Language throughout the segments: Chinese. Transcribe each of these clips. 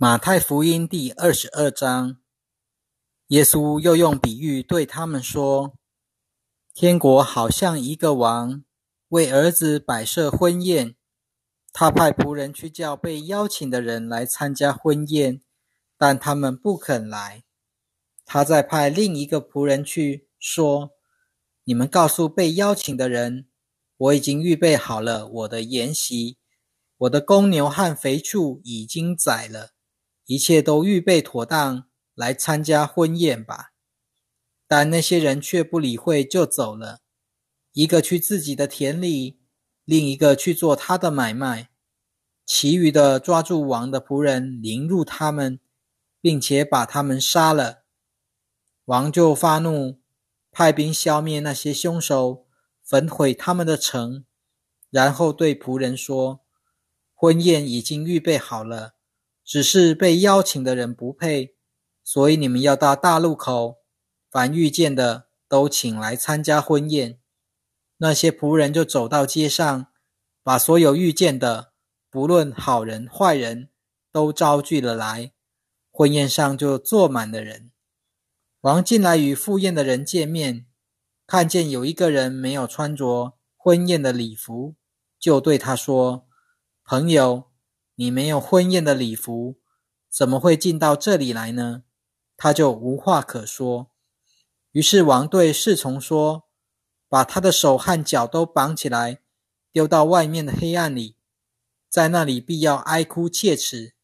马太福音第二十二章，耶稣又用比喻对他们说：“天国好像一个王为儿子摆设婚宴，他派仆人去叫被邀请的人来参加婚宴，但他们不肯来。他再派另一个仆人去说：‘你们告诉被邀请的人，我已经预备好了我的筵席，我的公牛和肥畜已经宰了。’”一切都预备妥当，来参加婚宴吧。但那些人却不理会，就走了。一个去自己的田里，另一个去做他的买卖。其余的抓住王的仆人，凌辱他们，并且把他们杀了。王就发怒，派兵消灭那些凶手，焚毁他们的城，然后对仆人说：“婚宴已经预备好了。”只是被邀请的人不配，所以你们要到大路口，凡遇见的都请来参加婚宴。那些仆人就走到街上，把所有遇见的，不论好人坏人，都招聚了来。婚宴上就坐满了人。王进来与赴宴的人见面，看见有一个人没有穿着婚宴的礼服，就对他说：“朋友。”你没有婚宴的礼服，怎么会进到这里来呢？他就无话可说。于是王对侍从说：“把他的手和脚都绑起来，丢到外面的黑暗里，在那里必要哀哭切齿，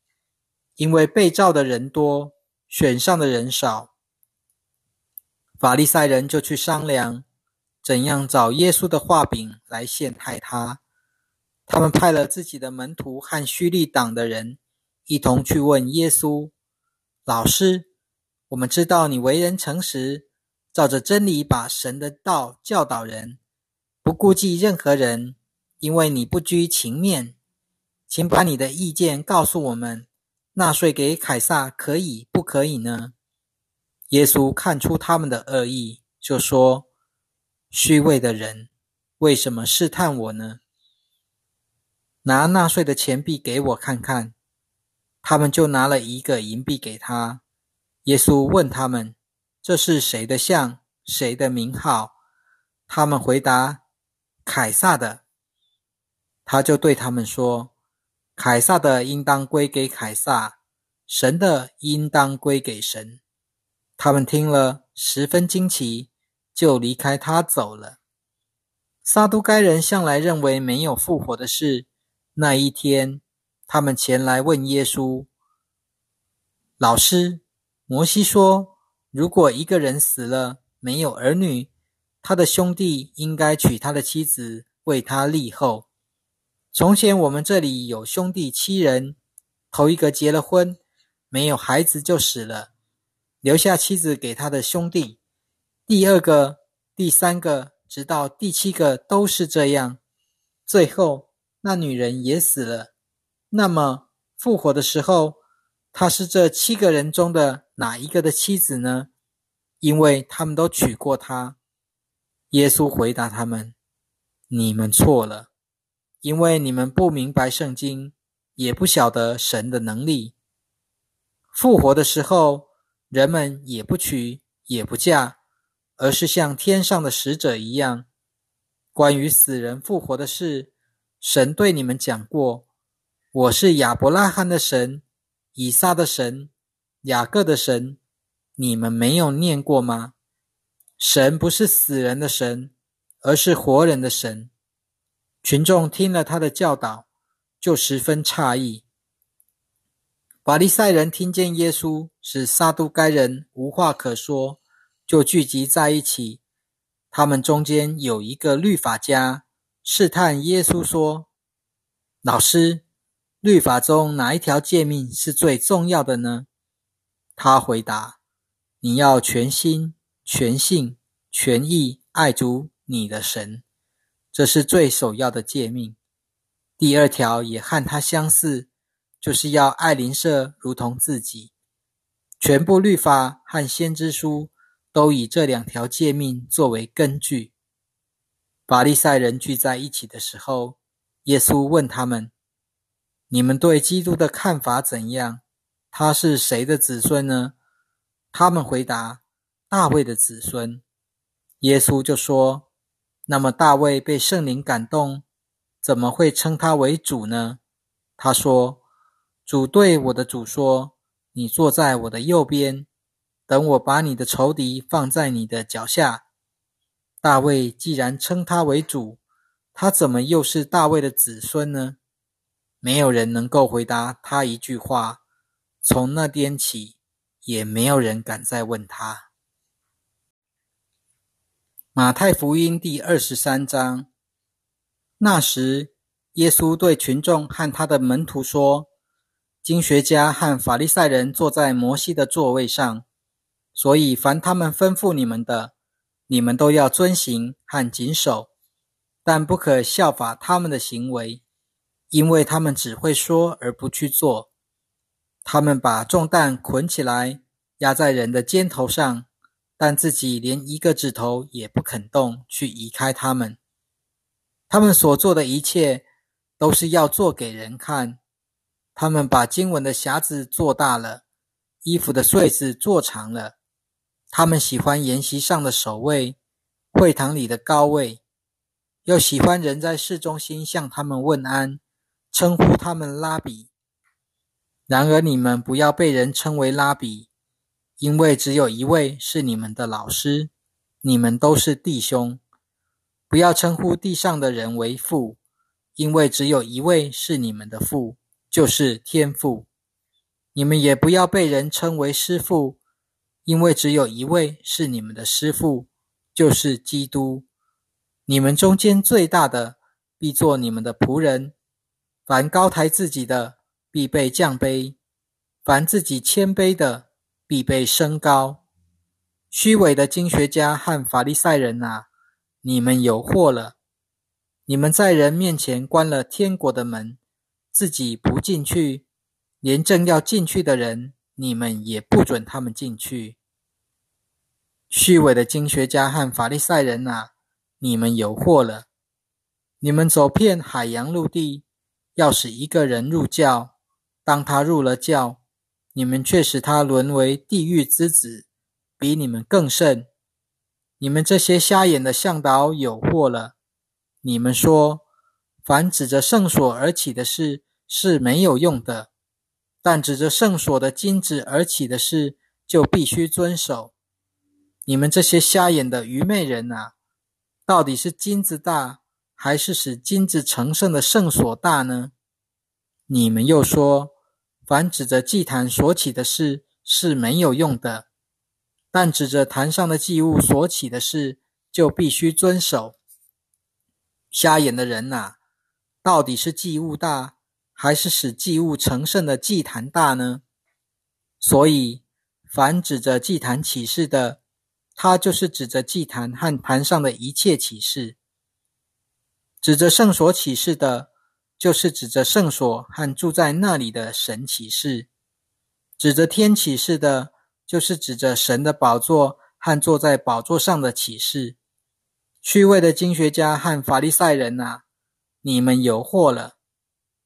因为被召的人多，选上的人少。”法利赛人就去商量，怎样找耶稣的画饼来陷害他。他们派了自己的门徒和虚利党的人，一同去问耶稣：“老师，我们知道你为人诚实，照着真理把神的道教导人，不顾忌任何人，因为你不拘情面。请把你的意见告诉我们：纳税给凯撒可以不可以呢？”耶稣看出他们的恶意，就说：“虚伪的人，为什么试探我呢？”拿纳税的钱币给我看看，他们就拿了一个银币给他。耶稣问他们：“这是谁的像？谁的名号？”他们回答：“凯撒的。”他就对他们说：“凯撒的应当归给凯撒，神的应当归给神。”他们听了十分惊奇，就离开他走了。撒都该人向来认为没有复活的事。那一天，他们前来问耶稣：“老师，摩西说，如果一个人死了没有儿女，他的兄弟应该娶他的妻子为他立后。从前我们这里有兄弟七人，头一个结了婚，没有孩子就死了，留下妻子给他的兄弟；第二个、第三个，直到第七个都是这样，最后。”那女人也死了，那么复活的时候，她是这七个人中的哪一个的妻子呢？因为他们都娶过她。耶稣回答他们：“你们错了，因为你们不明白圣经，也不晓得神的能力。复活的时候，人们也不娶也不嫁，而是像天上的使者一样。关于死人复活的事。”神对你们讲过：“我是亚伯拉罕的神，以撒的神，雅各的神。”你们没有念过吗？神不是死人的神，而是活人的神。群众听了他的教导，就十分诧异。法利赛人听见耶稣使撒都该人无话可说，就聚集在一起。他们中间有一个律法家。试探耶稣说：“老师，律法中哪一条诫命是最重要的呢？”他回答：“你要全心、全性、全意爱主你的神，这是最首要的诫命。第二条也和它相似，就是要爱邻舍如同自己。全部律法和先知书都以这两条诫命作为根据。”法利赛人聚在一起的时候，耶稣问他们：“你们对基督的看法怎样？”他是谁的子孙呢？”他们回答：“大卫的子孙。”耶稣就说：“那么大卫被圣灵感动，怎么会称他为主呢？”他说：“主对我的主说：‘你坐在我的右边，等我把你的仇敌放在你的脚下。’”大卫既然称他为主，他怎么又是大卫的子孙呢？没有人能够回答他一句话。从那天起，也没有人敢再问他。马太福音第二十三章。那时，耶稣对群众和他的门徒说：“经学家和法利赛人坐在摩西的座位上，所以凡他们吩咐你们的，你们都要遵行和谨守，但不可效法他们的行为，因为他们只会说而不去做。他们把重担捆起来，压在人的肩头上。”但自己连一个指头也不肯动，去移开他们。他们所做的一切，都是要做给人看。他们把经文的匣子做大了，衣服的穗子做长了。他们喜欢筵席上的首位，会堂里的高位，又喜欢人在市中心向他们问安，称呼他们拉比。然而你们不要被人称为拉比。因为只有一位是你们的老师，你们都是弟兄。不要称呼地上的人为父，因为只有一位是你们的父，就是天父。你们也不要被人称为师父，因为只有一位是你们的师傅，就是基督。你们中间最大的，必做你们的仆人。凡高抬自己的，必被降卑；凡自己谦卑的，必被升高。虚伪的经学家和法利赛人啊，你们有祸了！你们在人面前关了天国的门，自己不进去，连正要进去的人，你们也不准他们进去。虚伪的经学家和法利赛人啊，你们有祸了！你们走遍海洋陆地，要使一个人入教，当他入了教。你们却使他沦为地狱之子，比你们更甚。你们这些瞎眼的向导有祸了！你们说，凡指着圣所而起的事是没有用的，但指着圣所的金子而起的事就必须遵守。你们这些瞎眼的愚昧人啊，到底是金子大，还是使金子成圣的圣所大呢？你们又说。凡指着祭坛所起的事是没有用的，但指着坛上的祭物所起的事就必须遵守。瞎眼的人呐，到底是祭物大，还是使祭物成圣的祭坛大呢？所以，凡指着祭坛起誓的，他就是指着祭坛和坛上的一切启示；指着圣所起誓的。就是指着圣所和住在那里的神启示，指着天启示的，就是指着神的宝座和坐在宝座上的启示。虚伪的经学家和法利赛人呐，你们有祸了！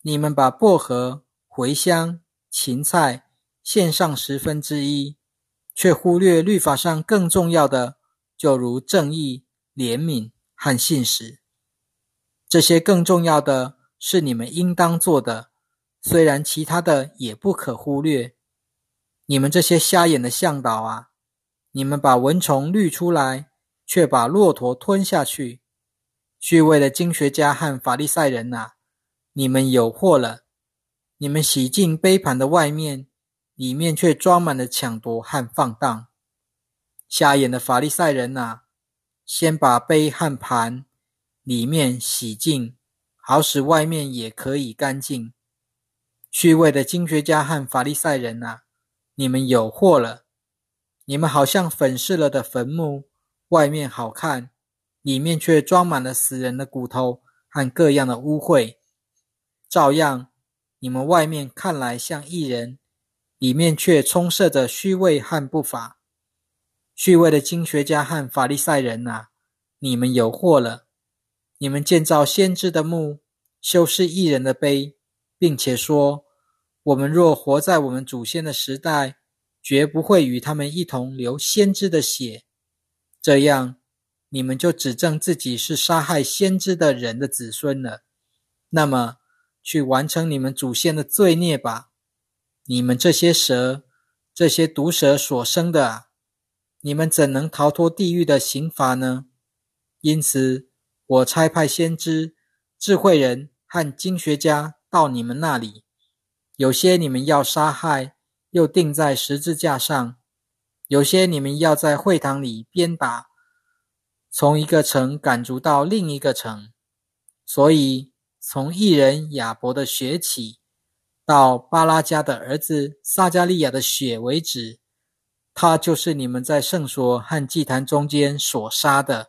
你们把薄荷、茴香、芹菜献上十分之一，却忽略律法上更重要的，就如正义、怜悯和信实。这些更重要的。是你们应当做的，虽然其他的也不可忽略。你们这些瞎眼的向导啊，你们把蚊虫滤出来，却把骆驼吞下去。虚伪的经学家和法利赛人呐，你们有祸了！你们洗净杯盘的外面，里面却装满了抢夺和放荡。瞎眼的法利赛人呐，先把杯和盘里面洗净。好使外面也可以干净。虚伪的经学家和法利赛人啊，你们有祸了！你们好像粉饰了的坟墓，外面好看，里面却装满了死人的骨头和各样的污秽。照样，你们外面看来像艺人，里面却充斥着虚伪和不法。虚伪的经学家和法利赛人啊，你们有祸了！你们建造先知的墓，修饰艺人的碑，并且说：“我们若活在我们祖先的时代，绝不会与他们一同流先知的血。这样，你们就指证自己是杀害先知的人的子孙了。那么，去完成你们祖先的罪孽吧！你们这些蛇，这些毒蛇所生的！你们怎能逃脱地狱的刑罚呢？因此，我差派先知、智慧人和经学家到你们那里。有些你们要杀害，又钉在十字架上；有些你们要在会堂里鞭打，从一个城赶逐到另一个城。所以。从异人亚伯的血起，到巴拉加的儿子撒加利亚的血为止，他就是你们在圣所和祭坛中间所杀的。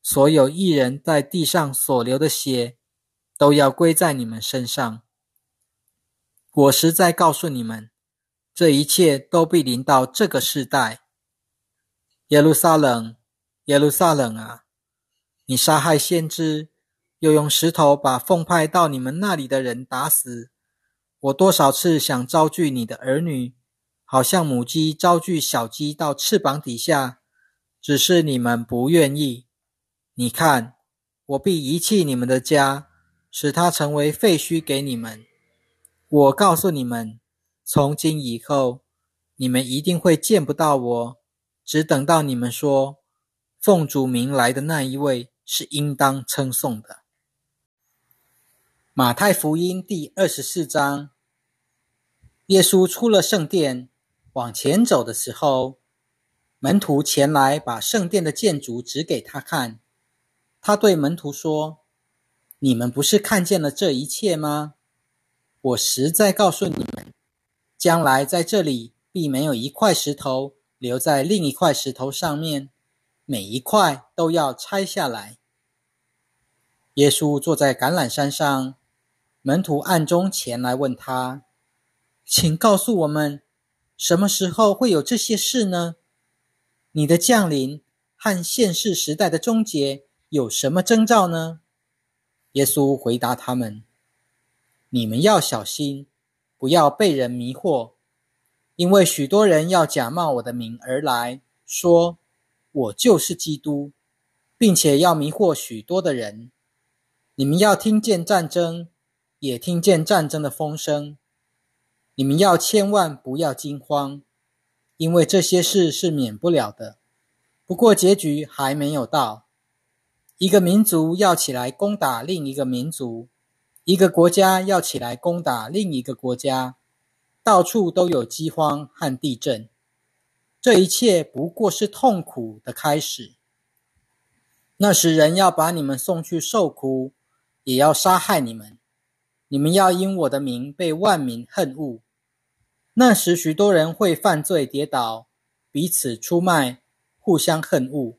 所有异人在地上所流的血，都要归在你们身上。我实在告诉你们，这一切都必临到这个时代。耶路撒冷，耶路撒冷啊，你杀害先知！又用石头把奉派到你们那里的人打死。我多少次想招聚你的儿女，好像母鸡招聚小鸡到翅膀底下，只是你们不愿意。你看，我必遗弃你们的家，使它成为废墟给你们。我告诉你们，从今以后，你们一定会见不到我，只等到你们说奉主名来的那一位是应当称颂的。马太福音第二十四章，耶稣出了圣殿，往前走的时候，门徒前来把圣殿的建筑指给他看。他对门徒说：“你们不是看见了这一切吗？我实在告诉你们，将来在这里必没有一块石头留在另一块石头上面，每一块都要拆下来。”耶稣坐在橄榄山上。门徒暗中前来问他：“请告诉我们，什么时候会有这些事呢？你的降临和现世时代的终结有什么征兆呢？”耶稣回答他们：“你们要小心，不要被人迷惑，因为许多人要假冒我的名而来，说我就是基督，并且要迷惑许多的人。你们要听见战争。”也听见战争的风声，你们要千万不要惊慌，因为这些事是免不了的。不过结局还没有到，一个民族要起来攻打另一个民族，一个国家要起来攻打另一个国家，到处都有饥荒和地震。这一切不过是痛苦的开始。那时人要把你们送去受苦，也要杀害你们。你们要因我的名被万民恨恶。那时，许多人会犯罪跌倒，彼此出卖，互相恨恶。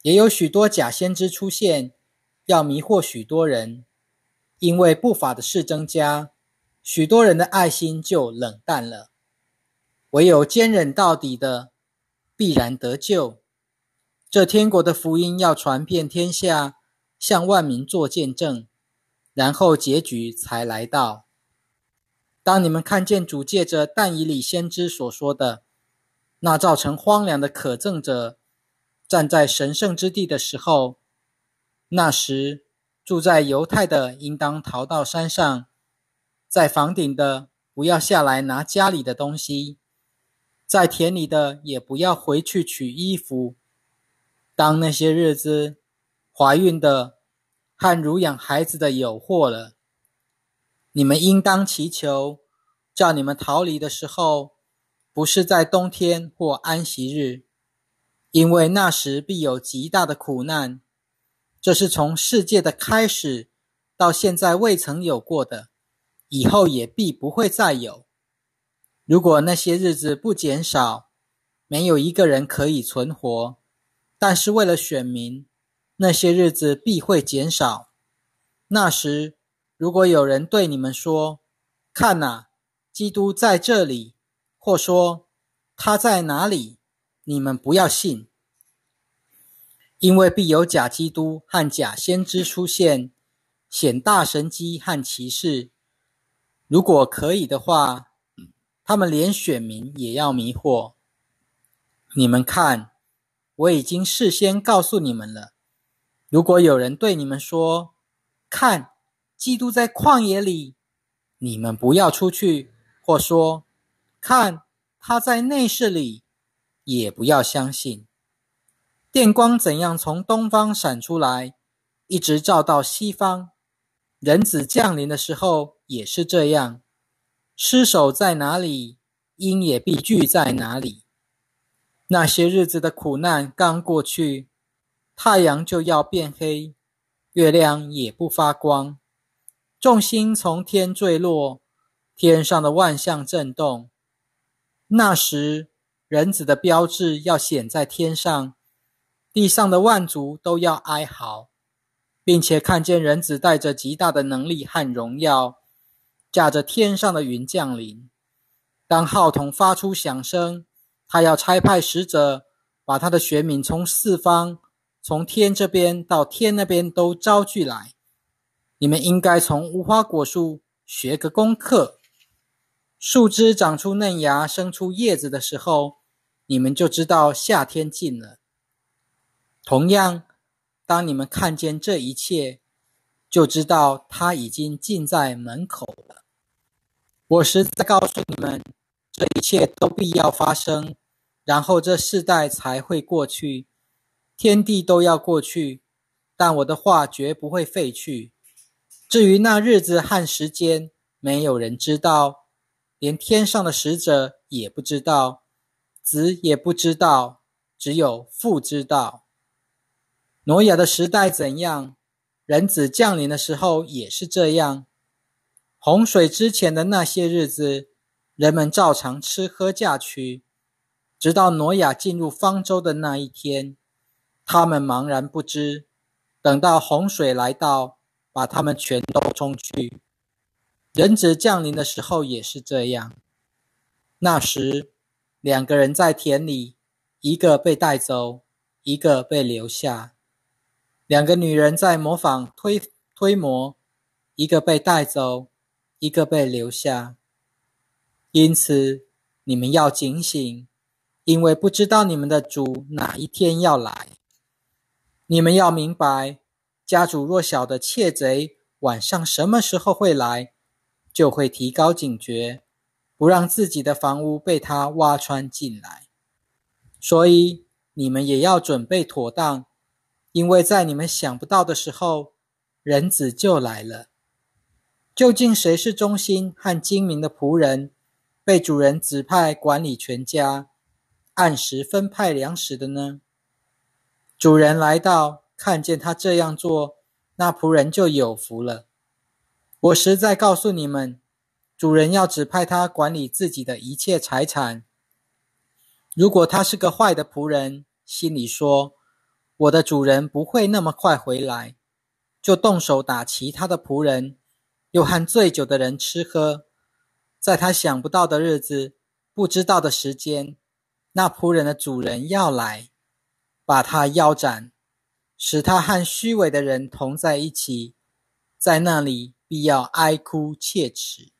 也有许多假先知出现，要迷惑许多人。因为不法的事增加，许多人的爱心就冷淡了。唯有坚忍到底的，必然得救。这天国的福音要传遍天下，向万民做见证。然后结局才来到。当你们看见主借着但以理先知所说的那造成荒凉的可憎者站在神圣之地的时候，那时住在犹太的应当逃到山上，在房顶的不要下来拿家里的东西，在田里的也不要回去取衣服。当那些日子，怀孕的。和乳养孩子的有祸了。你们应当祈求，叫你们逃离的时候，不是在冬天或安息日，因为那时必有极大的苦难。这是从世界的开始到现在未曾有过的，以后也必不会再有。如果那些日子不减少，没有一个人可以存活。但是为了选民。那些日子必会减少。那时，如果有人对你们说：“看哪，基督在这里”，或说“他在哪里”，你们不要信，因为必有假基督和假先知出现，显大神机和奇事。如果可以的话，他们连选民也要迷惑。你们看，我已经事先告诉你们了。如果有人对你们说：“看，基督在旷野里”，你们不要出去；或说：“看，他在内室里”，也不要相信。电光怎样从东方闪出来，一直照到西方，人子降临的时候也是这样。尸首在哪里，鹰也必聚在哪里。那些日子的苦难刚过去。太阳就要变黑，月亮也不发光，众星从天坠落，天上的万象震动。那时，人子的标志要显在天上，地上的万族都要哀嚎，并且看见人子带着极大的能力和荣耀，驾着天上的云降临。当号筒发出响声，他要差派使者，把他的选民从四方。从天这边到天那边都招聚来，你们应该从无花果树学个功课。树枝长出嫩芽、生出叶子的时候，你们就知道夏天近了。同样，当你们看见这一切，就知道它已经近在门口了。我实在告诉你们，这一切都必要发生，然后这世代才会过去。天地都要过去，但我的话绝不会废去。至于那日子和时间，没有人知道，连天上的使者也不知道，子也不知道，只有父知道。挪亚的时代怎样，人子降临的时候也是这样。洪水之前的那些日子，人们照常吃喝嫁娶，直到挪亚进入方舟的那一天。他们茫然不知，等到洪水来到，把他们全都冲去。人子降临的时候也是这样。那时，两个人在田里，一个被带走，一个被留下；两个女人在模仿推推磨，一个被带走，一个被留下。因此，你们要警醒，因为不知道你们的主哪一天要来。你们要明白，家主若晓得窃贼晚上什么时候会来，就会提高警觉，不让自己的房屋被他挖穿进来。所以你们也要准备妥当，因为在你们想不到的时候，人子就来了。究竟谁是忠心和精明的仆人，被主人指派管理全家，按时分派粮食的呢？主人来到，看见他这样做，那仆人就有福了。我实在告诉你们，主人要指派他管理自己的一切财产。如果他是个坏的仆人，心里说：“我的主人不会那么快回来”，就动手打其他的仆人，又和醉酒的人吃喝。在他想不到的日子、不知道的时间，那仆人的主人要来。把他腰斩，使他和虚伪的人同在一起，在那里必要哀哭切齿。